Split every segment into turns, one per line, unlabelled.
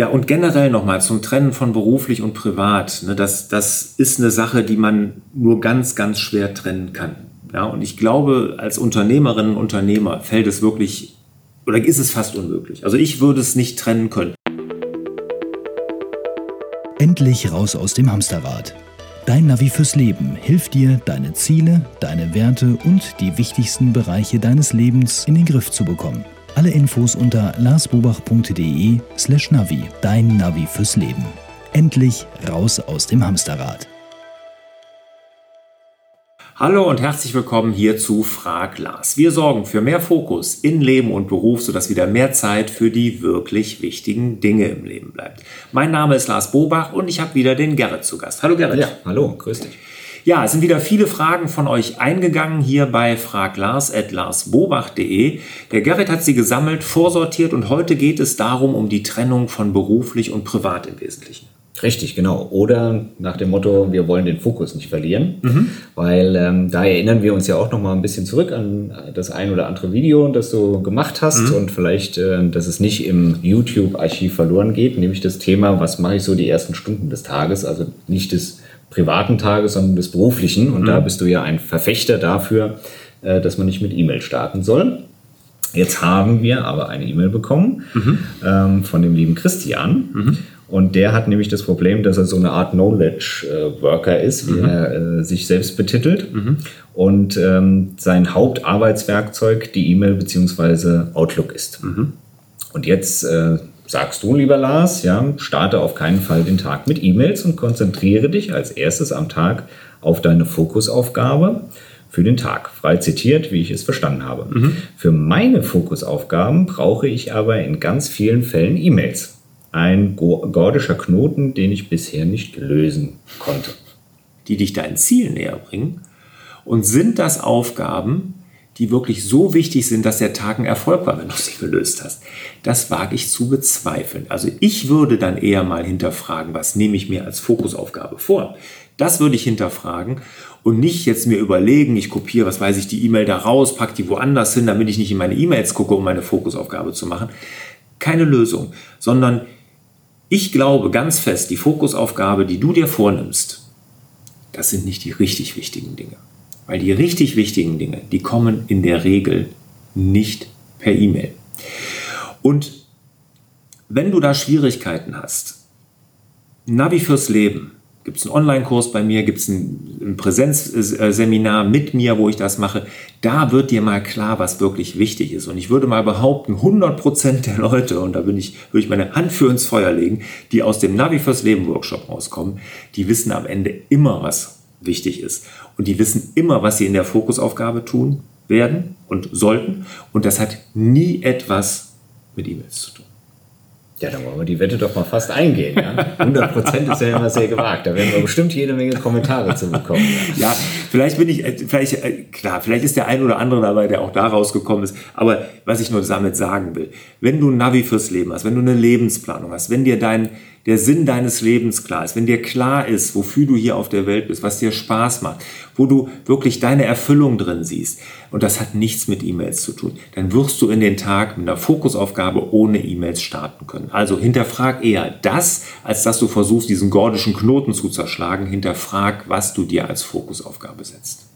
Ja, und generell nochmal zum Trennen von beruflich und privat. Ne, das, das ist eine Sache, die man nur ganz, ganz schwer trennen kann. Ja, und ich glaube, als Unternehmerinnen und Unternehmer fällt es wirklich oder ist es fast unmöglich. Also ich würde es nicht trennen können.
Endlich raus aus dem Hamsterrad. Dein Navi fürs Leben hilft dir, deine Ziele, deine Werte und die wichtigsten Bereiche deines Lebens in den Griff zu bekommen. Alle Infos unter larsbobach.de slash Navi. Dein Navi fürs Leben. Endlich raus aus dem Hamsterrad.
Hallo und herzlich willkommen hier zu Frag Lars. Wir sorgen für mehr Fokus in Leben und Beruf, sodass wieder mehr Zeit für die wirklich wichtigen Dinge im Leben bleibt. Mein Name ist Lars Bobach und ich habe wieder den Gerrit zu Gast. Hallo Gerrit.
Ja, hallo, grüß dich.
Ja, es sind wieder viele Fragen von euch eingegangen hier bei fraglars.larsbobach.de. Der Gerrit hat sie gesammelt, vorsortiert und heute geht es darum, um die Trennung von beruflich und privat im Wesentlichen.
Richtig, genau. Oder nach dem Motto, wir wollen den Fokus nicht verlieren, mhm. weil ähm, da erinnern wir uns ja auch noch mal ein bisschen zurück an das ein oder andere Video, das du gemacht hast mhm. und vielleicht, äh, dass es nicht im YouTube-Archiv verloren geht, nämlich das Thema, was mache ich so die ersten Stunden des Tages, also nicht des privaten Tages, sondern des beruflichen. Und mhm. da bist du ja ein Verfechter dafür, äh, dass man nicht mit E-Mail starten soll. Jetzt haben wir aber eine E-Mail bekommen mhm. ähm, von dem lieben Christian. Mhm. Und der hat nämlich das Problem, dass er so eine Art Knowledge-Worker ist, wie mhm. er äh, sich selbst betitelt. Mhm. Und ähm, sein Hauptarbeitswerkzeug die E-Mail bzw. Outlook ist. Mhm. Und jetzt äh, sagst du, lieber Lars, ja, starte auf keinen Fall den Tag mit E-Mails und konzentriere dich als erstes am Tag auf deine Fokusaufgabe für den Tag. Frei zitiert, wie ich es verstanden habe. Mhm. Für meine Fokusaufgaben brauche ich aber in ganz vielen Fällen E-Mails. Ein gordischer Knoten, den ich bisher nicht lösen konnte.
Die dich dein Ziel näher bringen. Und sind das Aufgaben, die wirklich so wichtig sind, dass der Tag ein Erfolg war, wenn du sie gelöst hast. Das wage ich zu bezweifeln. Also ich würde dann eher mal hinterfragen, was nehme ich mir als Fokusaufgabe vor? Das würde ich hinterfragen und nicht jetzt mir überlegen, ich kopiere, was weiß ich, die E-Mail da raus, packe die woanders hin, damit ich nicht in meine E-Mails gucke, um meine Fokusaufgabe zu machen. Keine Lösung, sondern ich glaube ganz fest, die Fokusaufgabe, die du dir vornimmst, das sind nicht die richtig wichtigen Dinge. Weil die richtig wichtigen Dinge, die kommen in der Regel nicht per E-Mail. Und wenn du da Schwierigkeiten hast, Navi fürs Leben, gibt es einen Online-Kurs bei mir, gibt es ein, ein Präsenzseminar mit mir, wo ich das mache, da wird dir mal klar, was wirklich wichtig ist. Und ich würde mal behaupten, 100% der Leute, und da bin ich, würde ich meine Hand für ins Feuer legen, die aus dem Navi fürs Leben Workshop rauskommen, die wissen am Ende immer, was wichtig ist. Und die wissen immer, was sie in der Fokusaufgabe tun werden und sollten. Und das hat nie etwas mit E-Mails zu tun.
Ja, dann wollen wir die Wette doch mal fast eingehen. Ja? 100 Prozent ist ja immer sehr gewagt. Da werden wir bestimmt jede Menge Kommentare zu bekommen.
Ja, ja vielleicht bin ich, äh, vielleicht, äh, klar, vielleicht ist der ein oder andere dabei, der auch da rausgekommen ist. Aber was ich nur damit sagen will, wenn du ein Navi fürs Leben hast, wenn du eine Lebensplanung hast, wenn dir dein, der Sinn deines Lebens klar ist, wenn dir klar ist, wofür du hier auf der Welt bist, was dir Spaß macht, wo du wirklich deine Erfüllung drin siehst, und das hat nichts mit E-Mails zu tun, dann wirst du in den Tag mit einer Fokusaufgabe ohne E-Mails starten können. Also hinterfrag eher das, als dass du versuchst, diesen gordischen Knoten zu zerschlagen. Hinterfrag, was du dir als Fokusaufgabe setzt.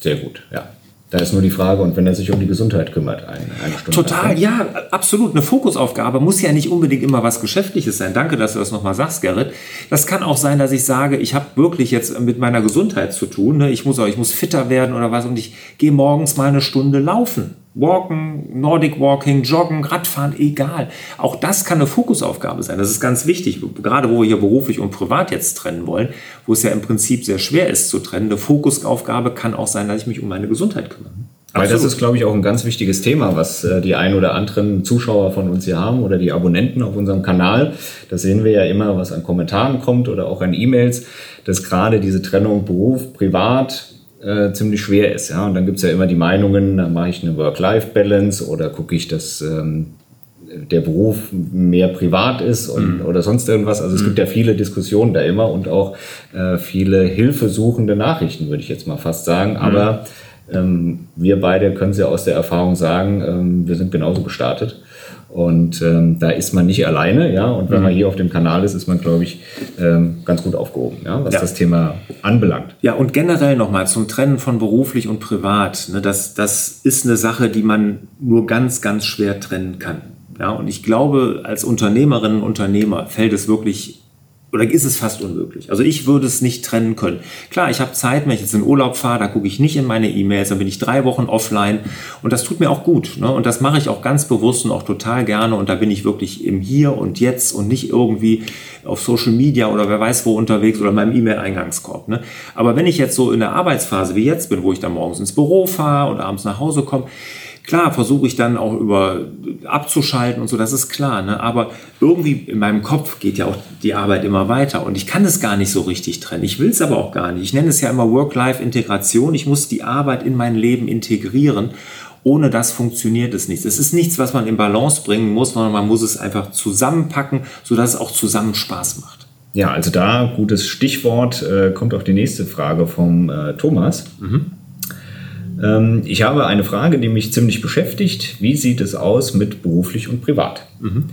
Sehr gut, ja. Da ist nur die Frage, und wenn er sich um die Gesundheit kümmert, eine, eine Stunde.
Total, ja, absolut. Eine Fokusaufgabe muss ja nicht unbedingt immer was Geschäftliches sein. Danke, dass du das nochmal sagst, Gerrit. Das kann auch sein, dass ich sage, ich habe wirklich jetzt mit meiner Gesundheit zu tun. Ne? Ich muss auch, ich muss fitter werden oder was und ich gehe morgens mal eine Stunde laufen. Walken, Nordic Walking, Joggen, Radfahren, egal. Auch das kann eine Fokusaufgabe sein. Das ist ganz wichtig. Gerade wo wir hier beruflich und privat jetzt trennen wollen, wo es ja im Prinzip sehr schwer ist zu trennen. Eine Fokusaufgabe kann auch sein, dass ich mich um meine Gesundheit kümmere.
Weil das ist, glaube ich, auch ein ganz wichtiges Thema, was äh, die ein oder anderen Zuschauer von uns hier haben oder die Abonnenten auf unserem Kanal. Das sehen wir ja immer, was an Kommentaren kommt oder auch an E-Mails, dass gerade diese Trennung Beruf, Privat, äh, ziemlich schwer ist. Ja? Und dann gibt es ja immer die Meinungen, dann mache ich eine Work-Life-Balance oder gucke ich, dass ähm, der Beruf mehr privat ist und, mhm. oder sonst irgendwas. Also es mhm. gibt ja viele Diskussionen da immer und auch äh, viele hilfesuchende Nachrichten, würde ich jetzt mal fast sagen. Mhm. Aber ähm, wir beide können es ja aus der Erfahrung sagen, ähm, wir sind genauso gestartet Und ähm, da ist man nicht alleine, ja. Und wenn mhm. man hier auf dem Kanal ist, ist man, glaube ich, ähm, ganz gut aufgehoben, ja, was ja. das Thema anbelangt.
Ja, und generell nochmal zum Trennen von beruflich und privat. Ne, das, das ist eine Sache, die man nur ganz, ganz schwer trennen kann. Ja, und ich glaube, als Unternehmerinnen und Unternehmer fällt es wirklich oder ist es fast unmöglich. Also ich würde es nicht trennen können. Klar, ich habe Zeit, wenn ich jetzt in Urlaub fahre, da gucke ich nicht in meine E-Mails, dann bin ich drei Wochen offline und das tut mir auch gut. Ne? Und das mache ich auch ganz bewusst und auch total gerne und da bin ich wirklich im Hier und Jetzt und nicht irgendwie auf Social Media oder wer weiß wo unterwegs oder in meinem E-Mail-Eingangskorb. Ne? Aber wenn ich jetzt so in der Arbeitsphase wie jetzt bin, wo ich dann morgens ins Büro fahre und abends nach Hause komme, Klar, versuche ich dann auch über abzuschalten und so, das ist klar. Ne? Aber irgendwie in meinem Kopf geht ja auch die Arbeit immer weiter und ich kann es gar nicht so richtig trennen. Ich will es aber auch gar nicht. Ich nenne es ja immer Work-Life-Integration. Ich muss die Arbeit in mein Leben integrieren. Ohne das funktioniert es nicht. Es ist nichts, was man in Balance bringen muss, sondern man muss es einfach zusammenpacken, sodass es auch zusammen Spaß macht.
Ja, also da gutes Stichwort äh, kommt auch die nächste Frage vom äh, Thomas. Mhm. Ähm, ich habe eine Frage, die mich ziemlich beschäftigt. Wie sieht es aus mit beruflich und privat? Mhm.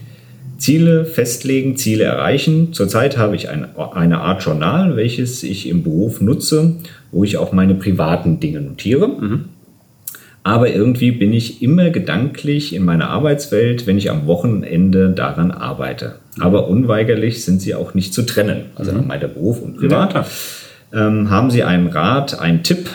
Ziele festlegen, Ziele erreichen. Zurzeit habe ich ein, eine Art Journal, welches ich im Beruf nutze, wo ich auch meine privaten Dinge notiere. Mhm. Aber irgendwie bin ich immer gedanklich in meiner Arbeitswelt, wenn ich am Wochenende daran arbeite. Aber unweigerlich sind sie auch nicht zu trennen. Also mhm. meint der Beruf und Privat. Ja, ähm, haben Sie einen Rat, einen Tipp,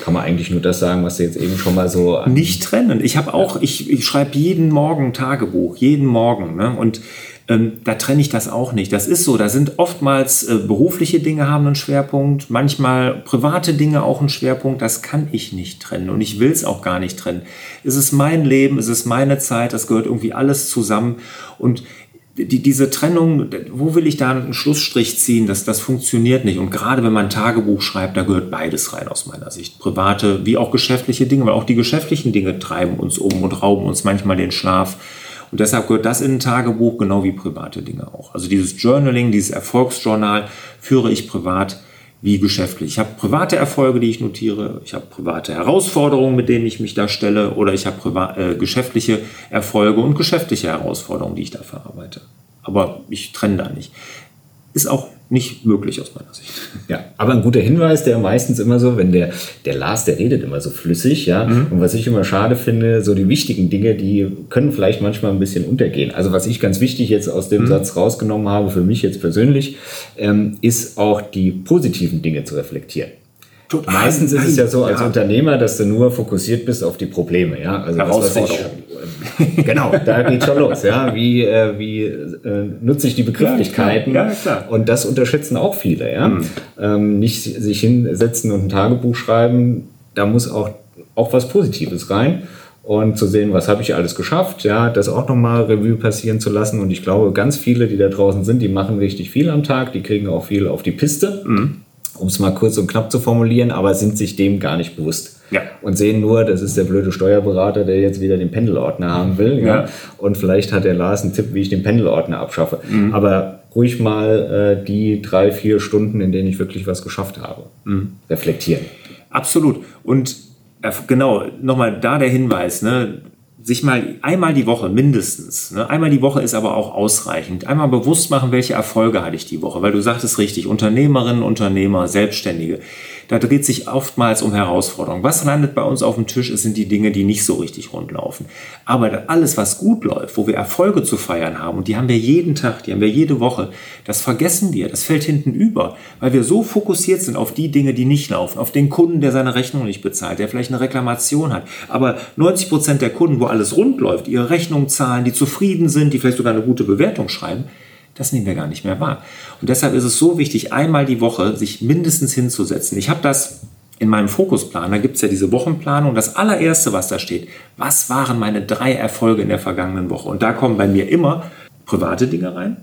kann man eigentlich nur das sagen, was du jetzt eben schon mal so.
Nicht trennen. Ich habe auch, ich, ich schreibe jeden Morgen Tagebuch, jeden Morgen. Ne? Und ähm, da trenne ich das auch nicht. Das ist so. Da sind oftmals äh, berufliche Dinge haben einen Schwerpunkt, manchmal private Dinge auch einen Schwerpunkt. Das kann ich nicht trennen und ich will es auch gar nicht trennen. Es ist mein Leben, es ist meine Zeit, das gehört irgendwie alles zusammen. Und die, diese Trennung, wo will ich da einen Schlussstrich ziehen? Das, das funktioniert nicht. Und gerade wenn man ein Tagebuch schreibt, da gehört beides rein aus meiner Sicht. Private wie auch geschäftliche Dinge, weil auch die geschäftlichen Dinge treiben uns um und rauben uns manchmal den Schlaf. Und deshalb gehört das in ein Tagebuch genau wie private Dinge auch. Also dieses Journaling, dieses Erfolgsjournal führe ich privat wie geschäftlich. Ich habe private Erfolge, die ich notiere, ich habe private Herausforderungen, mit denen ich mich da stelle, oder ich habe äh, geschäftliche Erfolge und geschäftliche Herausforderungen, die ich da verarbeite. Aber ich trenne da nicht. Ist auch nicht möglich aus meiner Sicht.
Ja, aber ein guter Hinweis, der meistens immer so, wenn der, der Lars, der redet immer so flüssig, ja. Mhm. Und was ich immer schade finde, so die wichtigen Dinge, die können vielleicht manchmal ein bisschen untergehen. Also was ich ganz wichtig jetzt aus dem mhm. Satz rausgenommen habe, für mich jetzt persönlich, ähm, ist auch die positiven Dinge zu reflektieren. Total. Meistens ist es ja so als ja. Unternehmer, dass du nur fokussiert bist auf die Probleme, ja.
Also Herausforderungen.
Ich, genau, da geht schon los, ja. Wie, äh, wie äh, nutze ich die Begrifflichkeiten? Ja, klar. Und das unterschätzen auch viele, ja. Mhm. Ähm, nicht sich hinsetzen und ein Tagebuch schreiben, da muss auch, auch was Positives rein und zu sehen, was habe ich alles geschafft, ja, das auch nochmal Revue passieren zu lassen. Und ich glaube, ganz viele, die da draußen sind, die machen richtig viel am Tag, die kriegen auch viel auf die Piste. Mhm um es mal kurz und knapp zu formulieren, aber sind sich dem gar nicht bewusst. Ja. Und sehen nur, das ist der blöde Steuerberater, der jetzt wieder den Pendelordner haben will. Ja. ja. Und vielleicht hat der Lars einen Tipp, wie ich den Pendelordner abschaffe. Mhm. Aber ruhig mal äh, die drei, vier Stunden, in denen ich wirklich was geschafft habe, mhm. reflektieren.
Absolut. Und äh, genau, nochmal da der Hinweis, ne? sich mal einmal die Woche mindestens, ne, einmal die Woche ist aber auch ausreichend, einmal bewusst machen, welche Erfolge hatte ich die Woche, weil du sagtest richtig, Unternehmerinnen, Unternehmer, Selbstständige, da dreht sich oftmals um Herausforderungen. Was landet bei uns auf dem Tisch, sind die Dinge, die nicht so richtig rund laufen. Aber alles, was gut läuft, wo wir Erfolge zu feiern haben, und die haben wir jeden Tag, die haben wir jede Woche, das vergessen wir, das fällt hinten über, weil wir so fokussiert sind auf die Dinge, die nicht laufen, auf den Kunden, der seine Rechnung nicht bezahlt, der vielleicht eine Reklamation hat. Aber 90 Prozent der Kunden, wo alles rund läuft, ihre Rechnung zahlen, die zufrieden sind, die vielleicht sogar eine gute Bewertung schreiben, das nehmen wir gar nicht mehr wahr. Und deshalb ist es so wichtig, einmal die Woche sich mindestens hinzusetzen. Ich habe das in meinem Fokusplan, da gibt es ja diese Wochenplanung. Das allererste, was da steht, was waren meine drei Erfolge in der vergangenen Woche? Und da kommen bei mir immer private Dinge rein.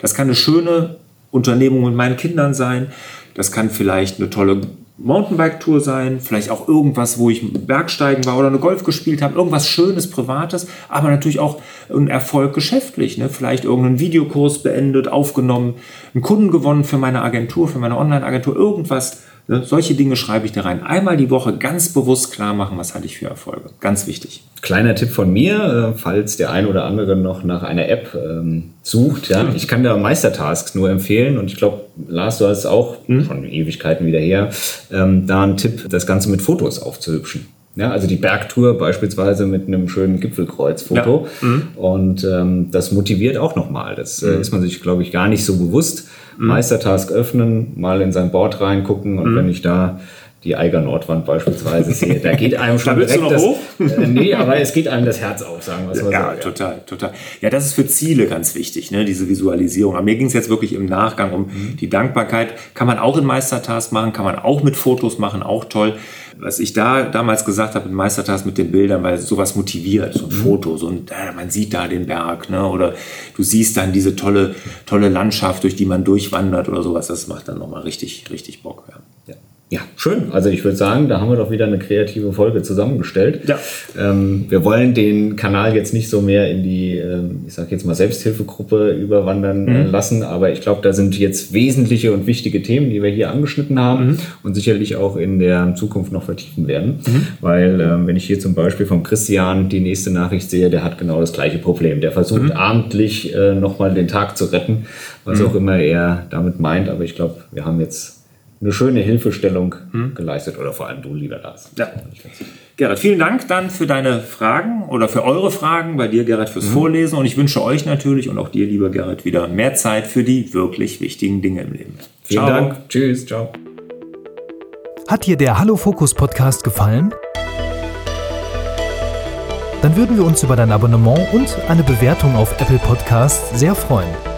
Das kann eine schöne Unternehmung mit meinen Kindern sein. Das kann vielleicht eine tolle Mountainbike-Tour sein, vielleicht auch irgendwas, wo ich Bergsteigen war oder eine Golf gespielt habe, irgendwas Schönes, Privates, aber natürlich auch ein Erfolg geschäftlich. Ne? Vielleicht irgendeinen Videokurs beendet, aufgenommen, einen Kunden gewonnen für meine Agentur, für meine Online-Agentur, irgendwas, solche Dinge schreibe ich da rein. Einmal die Woche ganz bewusst klar machen, was hatte ich für Erfolge. Ganz wichtig.
Kleiner Tipp von mir, äh, falls der ein oder andere noch nach einer App ähm, sucht. Ja, ich kann da Meistertasks nur empfehlen und ich glaube, Lars, du hast auch mhm. schon Ewigkeiten wieder her, ähm, da einen Tipp, das Ganze mit Fotos aufzuhübschen. Ja, also die Bergtour beispielsweise mit einem schönen Gipfelkreuzfoto. Ja. Mhm. Und ähm, das motiviert auch nochmal. Das äh, mhm. ist man sich, glaube ich, gar nicht so bewusst. Meistertask öffnen, mal in sein Board reingucken und mhm. wenn ich da die Eiger Nordwand beispielsweise sehe, da geht einem schon da direkt das, äh, nee, aber es geht einem das Herz auf, sagen wir
es mal ja, so. Ja, total, total. Ja, das ist für Ziele ganz wichtig, ne, diese Visualisierung. Aber mir ging es jetzt wirklich im Nachgang um mhm. die Dankbarkeit. Kann man auch in Meistertask machen, kann man auch mit Fotos machen, auch toll was ich da damals gesagt habe in Meistertask mit den Bildern, weil sowas motiviert, so ein mhm. Foto, so ein, äh, man sieht da den Berg, ne? oder du siehst dann diese tolle, tolle Landschaft, durch die man durchwandert oder sowas, das macht dann nochmal richtig, richtig Bock.
Ja. Ja. Schön. Also ich würde sagen, da haben wir doch wieder eine kreative Folge zusammengestellt. Ja. Ähm, wir wollen den Kanal jetzt nicht so mehr in die, ähm, ich sage jetzt mal, Selbsthilfegruppe überwandern äh, mhm. lassen, aber ich glaube, da sind jetzt wesentliche und wichtige Themen, die wir hier angeschnitten haben mhm. und sicherlich auch in der Zukunft noch vertiefen werden. Mhm. Weil ähm, wenn ich hier zum Beispiel vom Christian die nächste Nachricht sehe, der hat genau das gleiche Problem. Der versucht mhm. abendlich äh, nochmal den Tag zu retten, was mhm. auch immer er damit meint. Aber ich glaube, wir haben jetzt eine schöne Hilfestellung hm. geleistet oder vor allem du, lieber Lars. Ja.
Gerrit, vielen Dank dann für deine Fragen oder für eure Fragen, bei dir, Gerrit, fürs mhm. Vorlesen und ich wünsche euch natürlich und auch dir, lieber Gerrit, wieder mehr Zeit für die wirklich wichtigen Dinge im Leben.
Vielen ciao. Dank. Tschüss. Ciao.
Hat dir der Hallo Fokus Podcast gefallen? Dann würden wir uns über dein Abonnement und eine Bewertung auf Apple Podcasts sehr freuen.